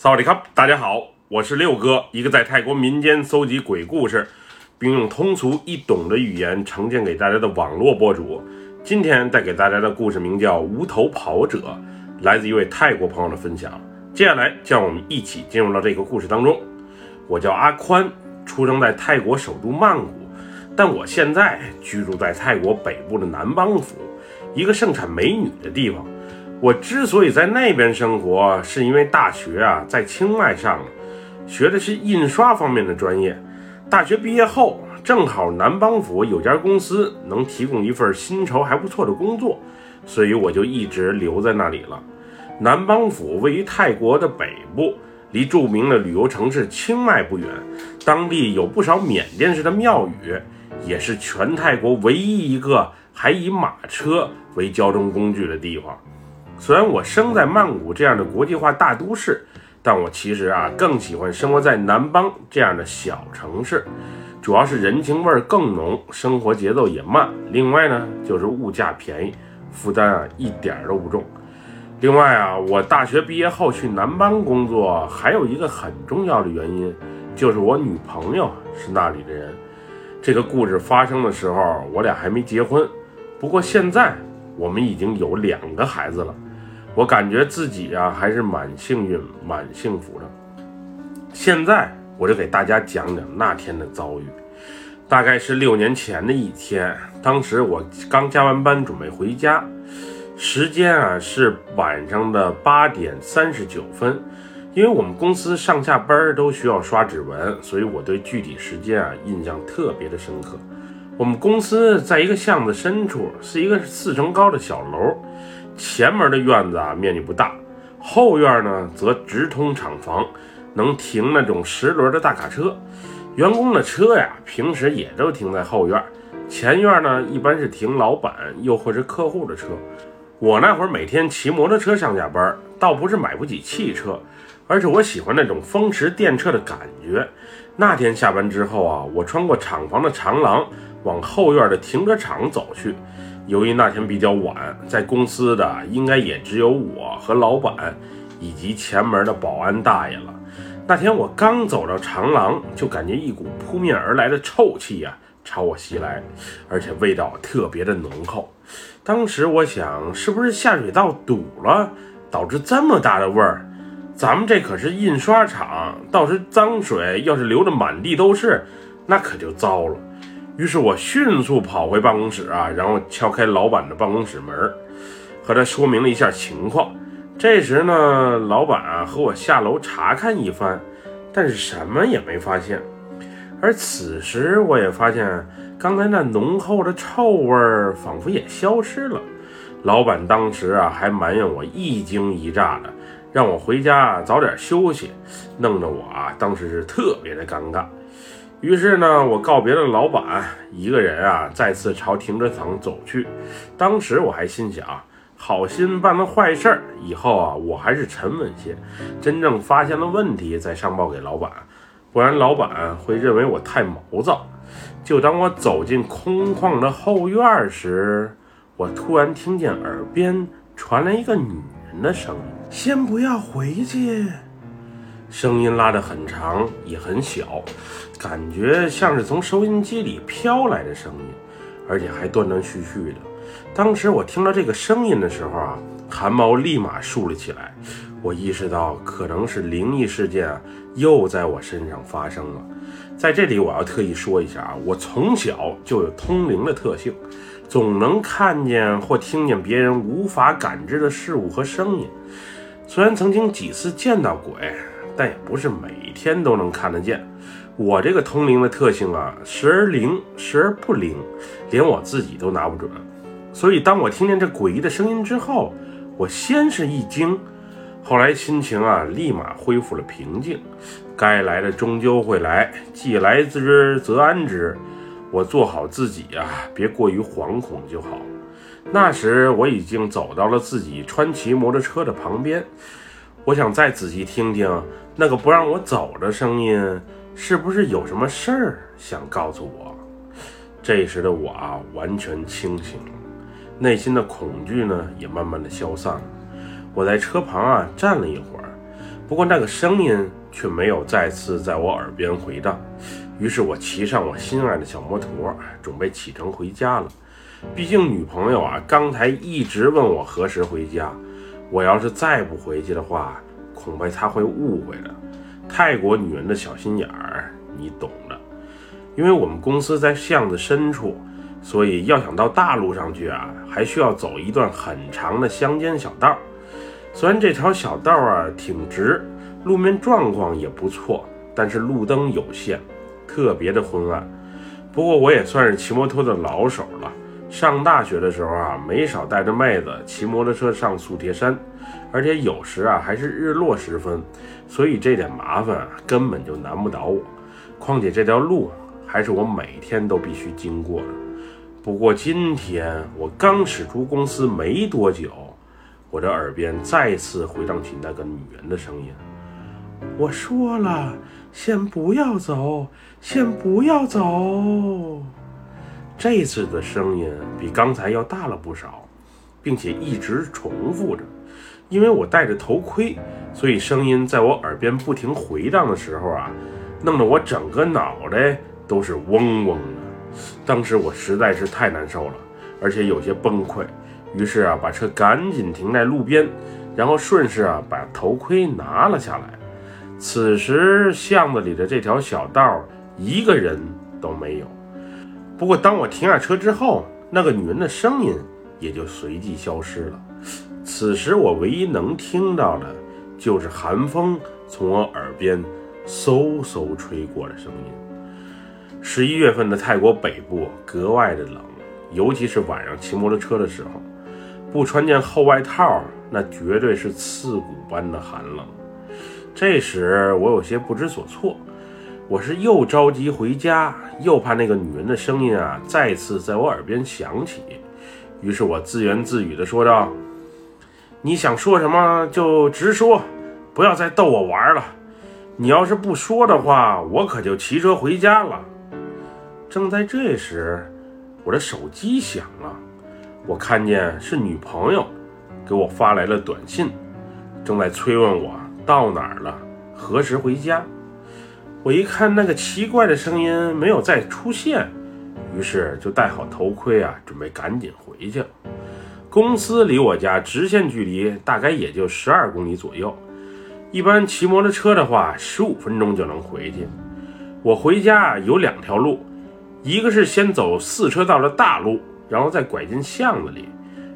萨瓦迪卡，大家好，我是六哥，一个在泰国民间搜集鬼故事，并用通俗易懂的语言呈现给大家的网络博主。今天带给大家的故事名叫《无头跑者》，来自一位泰国朋友的分享。接下来，让我们一起进入到这个故事当中。我叫阿宽，出生在泰国首都曼谷，但我现在居住在泰国北部的南邦府，一个盛产美女的地方。我之所以在那边生活，是因为大学啊在清迈上，学的是印刷方面的专业。大学毕业后，正好南邦府有家公司能提供一份薪酬还不错的工作，所以我就一直留在那里了。南邦府位于泰国的北部，离著名的旅游城市清迈不远，当地有不少缅甸式的庙宇，也是全泰国唯一一个还以马车为交通工具的地方。虽然我生在曼谷这样的国际化大都市，但我其实啊更喜欢生活在南邦这样的小城市，主要是人情味儿更浓，生活节奏也慢。另外呢，就是物价便宜，负担啊一点都不重。另外啊，我大学毕业后去南邦工作，还有一个很重要的原因，就是我女朋友是那里的人。这个故事发生的时候，我俩还没结婚，不过现在我们已经有两个孩子了。我感觉自己啊还是蛮幸运、蛮幸福的。现在我就给大家讲讲那天的遭遇。大概是六年前的一天，当时我刚加完班，准备回家，时间啊是晚上的八点三十九分。因为我们公司上下班都需要刷指纹，所以我对具体时间啊印象特别的深刻。我们公司在一个巷子深处，是一个四层高的小楼。前门的院子啊，面积不大，后院呢则直通厂房，能停那种十轮的大卡车。员工的车呀，平时也都停在后院。前院呢，一般是停老板又或是客户的车。我那会儿每天骑摩托车上下班，倒不是买不起汽车，而是我喜欢那种风驰电掣的感觉。那天下班之后啊，我穿过厂房的长廊，往后院的停车场走去。由于那天比较晚，在公司的应该也只有我和老板以及前门的保安大爷了。那天我刚走到长廊，就感觉一股扑面而来的臭气呀朝我袭来，而且味道特别的浓厚。当时我想，是不是下水道堵了，导致这么大的味儿？咱们这可是印刷厂，到时脏水要是流的满地都是，那可就糟了。于是我迅速跑回办公室啊，然后敲开老板的办公室门，和他说明了一下情况。这时呢，老板啊和我下楼查看一番，但是什么也没发现。而此时我也发现，刚才那浓厚的臭味儿仿佛也消失了。老板当时啊还埋怨我一惊一乍的，让我回家早点休息，弄得我啊当时是特别的尴尬。于是呢，我告别了老板，一个人啊，再次朝停车场走去。当时我还心想，好心办了坏事儿，以后啊，我还是沉稳些，真正发现了问题再上报给老板，不然老板会认为我太毛躁。就当我走进空旷的后院时，我突然听见耳边传来一个女人的声音：“先不要回去。”声音拉得很长，也很小，感觉像是从收音机里飘来的声音，而且还断断续续的。当时我听到这个声音的时候啊，汗毛立马竖了起来。我意识到可能是灵异事件又在我身上发生了。在这里，我要特意说一下啊，我从小就有通灵的特性，总能看见或听见别人无法感知的事物和声音。虽然曾经几次见到鬼。但也不是每天都能看得见。我这个通灵的特性啊，时而灵，时而不灵，连我自己都拿不准。所以当我听见这诡异的声音之后，我先是一惊，后来心情啊立马恢复了平静。该来的终究会来，既来之则安之。我做好自己啊，别过于惶恐就好。那时我已经走到了自己川崎摩托车的旁边。我想再仔细听听那个不让我走的声音，是不是有什么事儿想告诉我？这时的我啊，完全清醒了，内心的恐惧呢也慢慢的消散了。我在车旁啊站了一会儿，不过那个声音却没有再次在我耳边回荡。于是我骑上我心爱的小摩托，准备启程回家了。毕竟女朋友啊，刚才一直问我何时回家。我要是再不回去的话，恐怕他会误会的。泰国女人的小心眼儿，你懂的。因为我们公司在巷子深处，所以要想到大路上去啊，还需要走一段很长的乡间小道。虽然这条小道啊挺直，路面状况也不错，但是路灯有限。特别的昏暗，不过我也算是骑摩托的老手了。上大学的时候啊，没少带着妹子骑摩托车上素贴山，而且有时啊还是日落时分，所以这点麻烦啊根本就难不倒我。况且这条路还是我每天都必须经过的。不过今天我刚驶出公司没多久，我的耳边再次回荡起那个女人的声音：“我说了。”先不要走，先不要走。这次的声音比刚才要大了不少，并且一直重复着。因为我戴着头盔，所以声音在我耳边不停回荡的时候啊，弄得我整个脑袋都是嗡嗡的。当时我实在是太难受了，而且有些崩溃，于是啊，把车赶紧停在路边，然后顺势啊，把头盔拿了下来。此时巷子里的这条小道一个人都没有。不过当我停下车之后，那个女人的声音也就随即消失了。此时我唯一能听到的，就是寒风从我耳边嗖嗖吹过的声音。十一月份的泰国北部格外的冷，尤其是晚上骑摩托车的时候，不穿件厚外套，那绝对是刺骨般的寒冷。这时我有些不知所措，我是又着急回家，又怕那个女人的声音啊再次在我耳边响起，于是我自言自语地说道：“你想说什么就直说，不要再逗我玩了。你要是不说的话，我可就骑车回家了。”正在这时，我的手机响了，我看见是女朋友给我发来了短信，正在催问我。到哪儿了？何时回家？我一看那个奇怪的声音没有再出现，于是就戴好头盔啊，准备赶紧回去。公司离我家直线距离大概也就十二公里左右，一般骑摩托车的话，十五分钟就能回去。我回家有两条路，一个是先走四车道的大路，然后再拐进巷子里；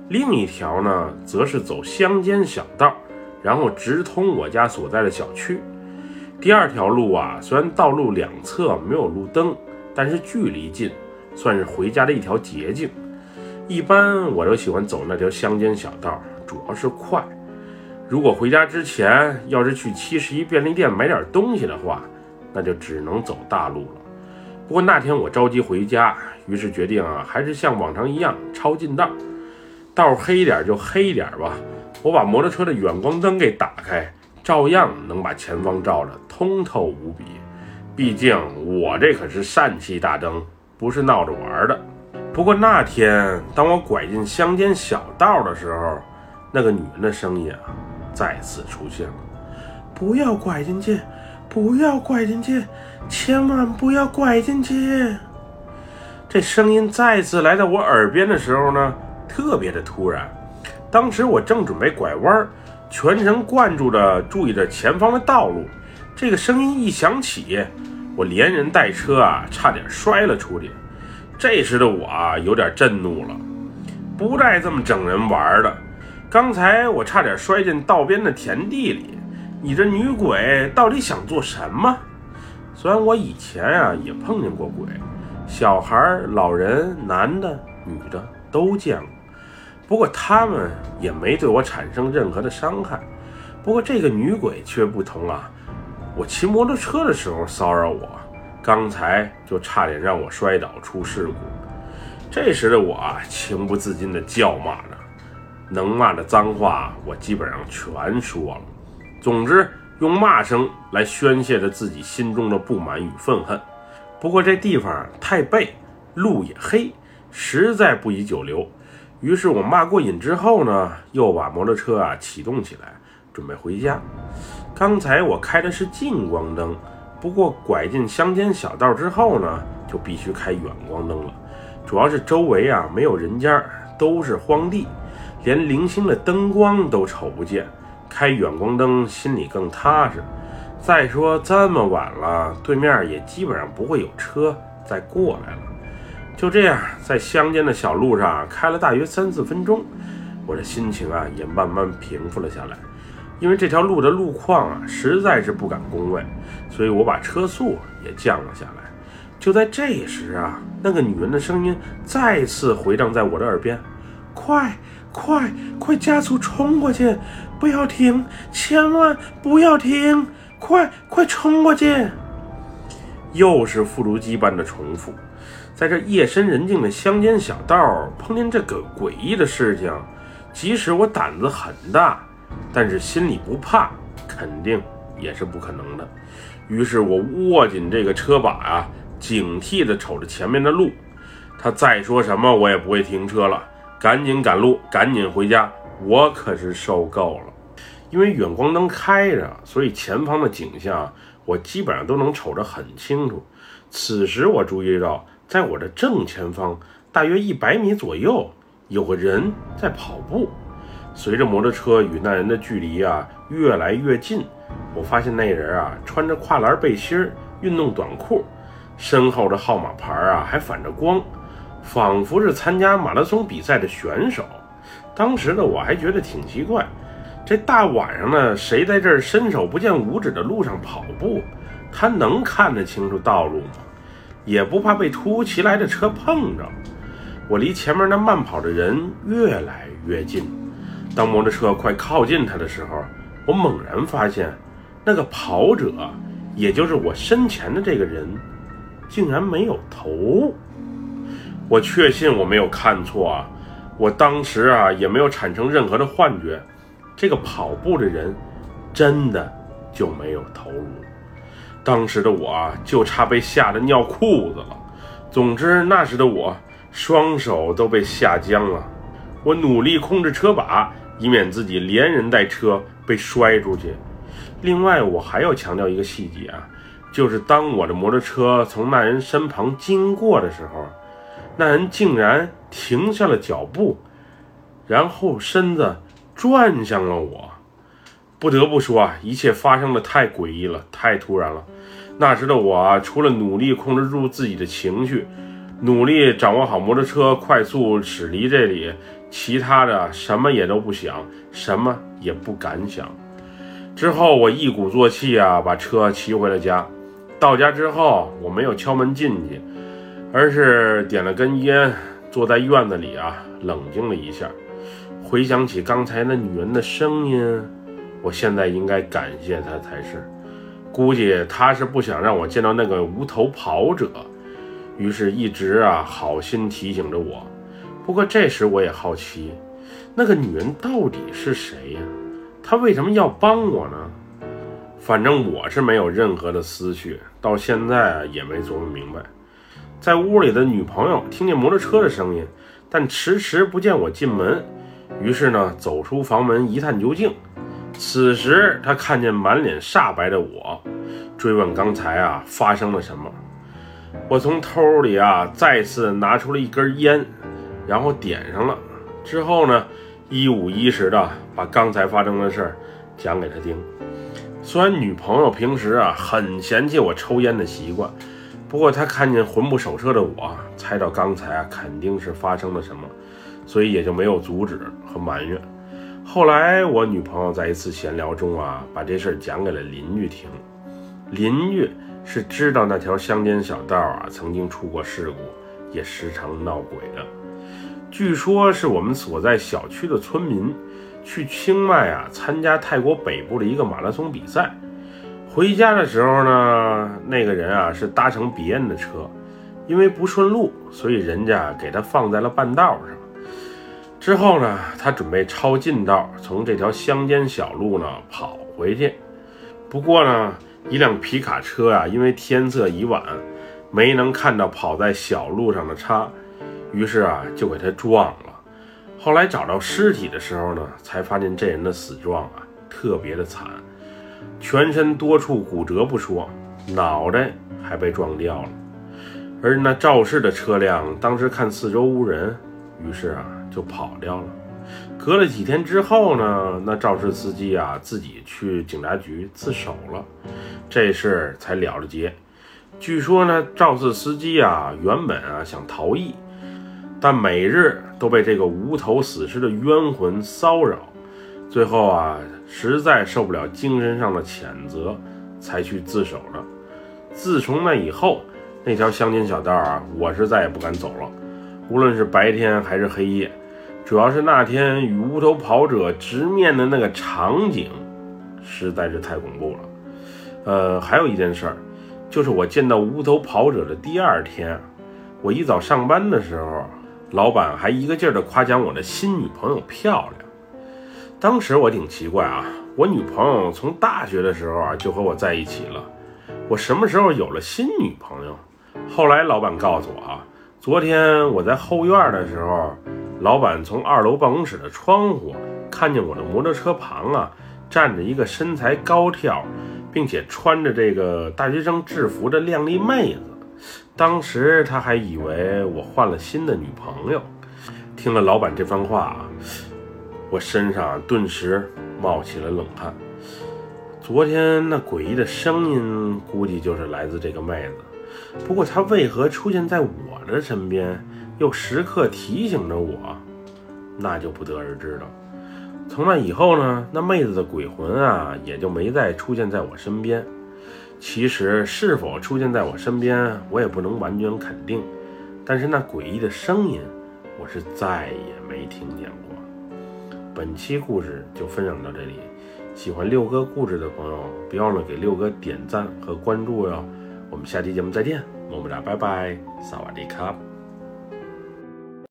另一条呢，则是走乡间小道。然后直通我家所在的小区。第二条路啊，虽然道路两侧没有路灯，但是距离近，算是回家的一条捷径。一般我都喜欢走那条乡间小道，主要是快。如果回家之前要是去七十一便利店买点东西的话，那就只能走大路了。不过那天我着急回家，于是决定啊，还是像往常一样抄近道，道黑一点就黑一点吧。我把摩托车的远光灯给打开，照样能把前方照得通透无比。毕竟我这可是疝气大灯，不是闹着玩的。不过那天，当我拐进乡间小道的时候，那个女人的声音啊，再次出现了：“不要拐进去，不要拐进去，千万不要拐进去。”这声音再次来到我耳边的时候呢，特别的突然。当时我正准备拐弯，全神贯注地注意着前方的道路。这个声音一响起，我连人带车啊，差点摔了出去。这时的我啊，有点震怒了，不带这么整人玩的。刚才我差点摔进道边的田地里，你这女鬼到底想做什么？虽然我以前啊也碰见过鬼，小孩、老人、男的、女的都见过。不过他们也没对我产生任何的伤害。不过这个女鬼却不同啊！我骑摩托车的时候骚扰我，刚才就差点让我摔倒出事故。这时的我，情不自禁地叫骂着，能骂的脏话我基本上全说了。总之，用骂声来宣泄着自己心中的不满与愤恨。不过这地方太背，路也黑，实在不宜久留。于是我骂过瘾之后呢，又把摩托车啊启动起来，准备回家。刚才我开的是近光灯，不过拐进乡间小道之后呢，就必须开远光灯了。主要是周围啊没有人家，都是荒地，连零星的灯光都瞅不见。开远光灯心里更踏实。再说这么晚了，对面也基本上不会有车再过来了。就这样，在乡间的小路上开了大约三四分钟，我的心情啊也慢慢平复了下来。因为这条路的路况啊实在是不敢恭维，所以我把车速也降了下来。就在这时啊，那个女人的声音再次回荡在我的耳边：“快快快，加速冲过去，不要停，千万不要停，快快冲过去！”又是复读机般的重复。在这夜深人静的乡间小道碰见这个诡异的事情，即使我胆子很大，但是心里不怕，肯定也是不可能的。于是我握紧这个车把啊。警惕地瞅着前面的路，他再说什么我也不会停车了，赶紧赶路，赶紧回家。我可是受够了，因为远光灯开着，所以前方的景象我基本上都能瞅着很清楚。此时我注意到，在我的正前方，大约一百米左右，有个人在跑步。随着摩托车与那人的距离啊越来越近，我发现那人啊穿着跨栏背心、运动短裤。身后的号码牌啊，还反着光，仿佛是参加马拉松比赛的选手。当时的我还觉得挺奇怪，这大晚上的，谁在这伸手不见五指的路上跑步？他能看得清楚道路吗？也不怕被突如其来的车碰着？我离前面那慢跑的人越来越近，当摩托车快靠近他的时候，我猛然发现，那个跑者，也就是我身前的这个人。竟然没有头！我确信我没有看错啊！我当时啊也没有产生任何的幻觉，这个跑步的人真的就没有头颅。当时的我啊就差被吓得尿裤子了。总之那时的我双手都被吓僵了。我努力控制车把，以免自己连人带车被摔出去。另外，我还要强调一个细节啊。就是当我的摩托车从那人身旁经过的时候，那人竟然停下了脚步，然后身子转向了我。不得不说啊，一切发生的太诡异了，太突然了。那时的我，除了努力控制住自己的情绪，努力掌握好摩托车，快速驶离这里，其他的什么也都不想，什么也不敢想。之后我一鼓作气啊，把车骑回了家。到家之后，我没有敲门进去，而是点了根烟，坐在院子里啊，冷静了一下。回想起刚才那女人的声音，我现在应该感谢她才是。估计她是不想让我见到那个无头跑者，于是一直啊好心提醒着我。不过这时我也好奇，那个女人到底是谁呀？她为什么要帮我呢？反正我是没有任何的思绪，到现在啊也没琢磨明白。在屋里的女朋友听见摩托车的声音，但迟迟不见我进门，于是呢走出房门一探究竟。此时她看见满脸煞白的我，追问刚才啊发生了什么。我从兜里啊再次拿出了一根烟，然后点上了，之后呢一五一十的把刚才发生的事儿讲给他听。虽然女朋友平时啊很嫌弃我抽烟的习惯，不过她看见魂不守舍的我，猜到刚才啊肯定是发生了什么，所以也就没有阻止和埋怨。后来我女朋友在一次闲聊中啊，把这事儿讲给了邻居听。邻居是知道那条乡间小道啊曾经出过事故，也时常闹鬼的。据说是我们所在小区的村民。去清迈啊，参加泰国北部的一个马拉松比赛。回家的时候呢，那个人啊是搭乘别人的车，因为不顺路，所以人家给他放在了半道上。之后呢，他准备抄近道，从这条乡间小路呢跑回去。不过呢，一辆皮卡车啊，因为天色已晚，没能看到跑在小路上的叉，于是啊就给他撞了。后来找到尸体的时候呢，才发现这人的死状啊特别的惨，全身多处骨折不说，脑袋还被撞掉了。而那肇事的车辆当时看四周无人，于是啊就跑掉了。隔了几天之后呢，那肇事司机啊自己去警察局自首了，这事才了了结。据说呢，肇事司机啊原本啊想逃逸，但每日都被这个无头死尸的冤魂骚扰，最后啊实在受不了精神上的谴责，才去自首了。自从那以后，那条乡间小道啊，我是再也不敢走了，无论是白天还是黑夜。主要是那天与无头跑者直面的那个场景，实在是太恐怖了。呃，还有一件事儿，就是我见到无头跑者的第二天，我一早上班的时候，老板还一个劲儿的夸奖我的新女朋友漂亮。当时我挺奇怪啊，我女朋友从大学的时候啊就和我在一起了，我什么时候有了新女朋友？后来老板告诉我啊，昨天我在后院的时候，老板从二楼办公室的窗户看见我的摩托车旁啊站着一个身材高挑，并且穿着这个大学生制服的靓丽妹子。当时他还以为我换了新的女朋友。听了老板这番话啊，我身上顿时冒起了冷汗。昨天那诡异的声音，估计就是来自这个妹子。不过她为何出现在我的身边，又时刻提醒着我，那就不得而知了。从那以后呢，那妹子的鬼魂啊，也就没再出现在我身边。其实是否出现在我身边，我也不能完全肯定。但是那诡异的声音，我是再也没听见过。本期故事就分享到这里，喜欢六哥故事的朋友，别忘了给六哥点赞和关注哟。我们下期节目再见，么么哒，拜拜，萨瓦迪卡。